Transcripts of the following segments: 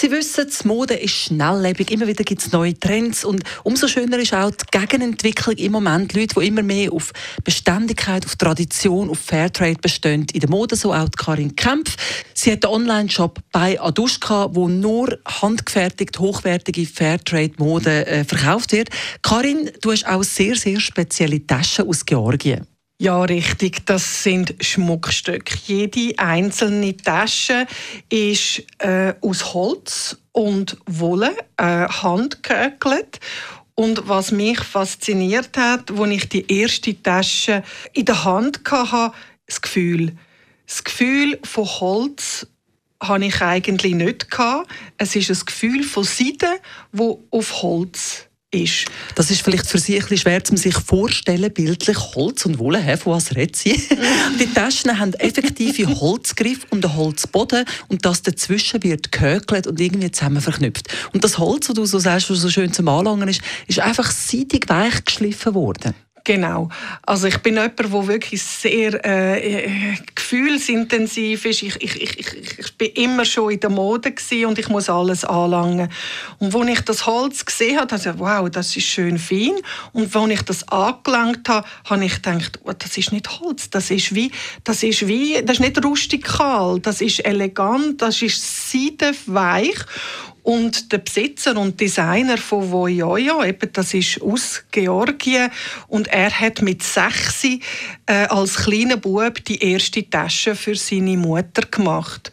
Sie wissen, die Mode ist schnelllebig, immer wieder gibt es neue Trends und umso schöner ist auch die Gegenentwicklung im Moment. Leute, die immer mehr auf Beständigkeit, auf Tradition, auf Fairtrade bestehen. In der Mode so auch Karin Kempf. Sie hat einen Online-Shop bei Adushka, wo nur handgefertigt, hochwertige Fairtrade-Mode äh, verkauft wird. Karin, du hast auch sehr, sehr spezielle Taschen aus Georgien. Ja, richtig. Das sind Schmuckstücke. Jede einzelne Tasche ist äh, aus Holz und Wolle, äh, handgehökelt. Und was mich fasziniert hat, als ich die erste Tasche in der Hand hatte, das Gefühl. Das Gefühl von Holz habe ich eigentlich nicht. Es ist ein Gefühl von Seide, wo auf Holz ist. Das ist vielleicht für Sie ein bisschen schwer, um sich vorstellen, bildlich Holz und Wolle, von was redet Sie? die Taschen haben effektive Holzgriff und einen Holzboden und das dazwischen wird gehökelt und irgendwie zusammen verknüpft. Und das Holz, das du so sagst, was so schön zum Anlangen ist, ist einfach seitig weich geschliffen worden. Genau. Also ich bin jemand, der wirklich sehr äh, äh, gefühlsintensiv ist. Ich, ich, ich, ich, bin immer schon in der Mode und ich muss alles anlangen. Und als ich das Holz gesehen habe, dachte ich, wow, das ist schön fein. Und als ich das angelangt habe, habe ich gedacht, oh, das ist nicht Holz, das ist wie, das ist wie, das ist nicht rustikal, das ist elegant, das ist seidenweich. Und der Besitzer und Designer von Voyoyo, eben das ist aus Georgien, und er hat mit sechs äh, als kleiner Bub die erste Tasche für seine Mutter gemacht.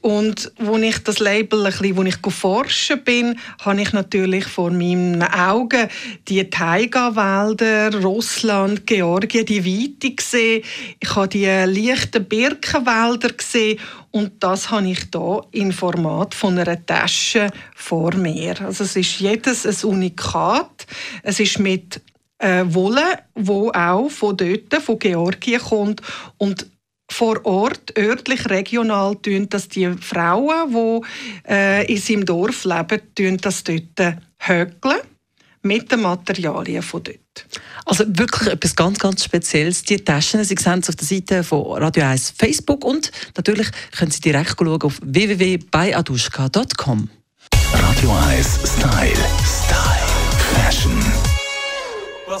Und als ich das Label ein bisschen, wo ich forschen bin, habe ich natürlich vor meinen Augen die Taiga-Wälder, Russland, Georgien, die Weite gesehen. Ich habe die leichten Birkenwälder gesehen und das habe ich da in Format von einer Tasche vor mir. Also es ist jedes ein Unikat. Es ist mit äh, Wolle, wo auch von dort, von Georgien kommt und vor Ort, örtlich, regional, tun das die Frauen, die äh, in seinem Dorf leben, tun das dort hökeln mit den Materialien von dort. Also wirklich etwas ganz, ganz Spezielles. Die Taschen, Sie sehen es auf der Seite von Radio 1 Facebook und natürlich können Sie direkt schauen auf www.beiaduschka.com. Radio 1 Style. Style. Fashion. Well,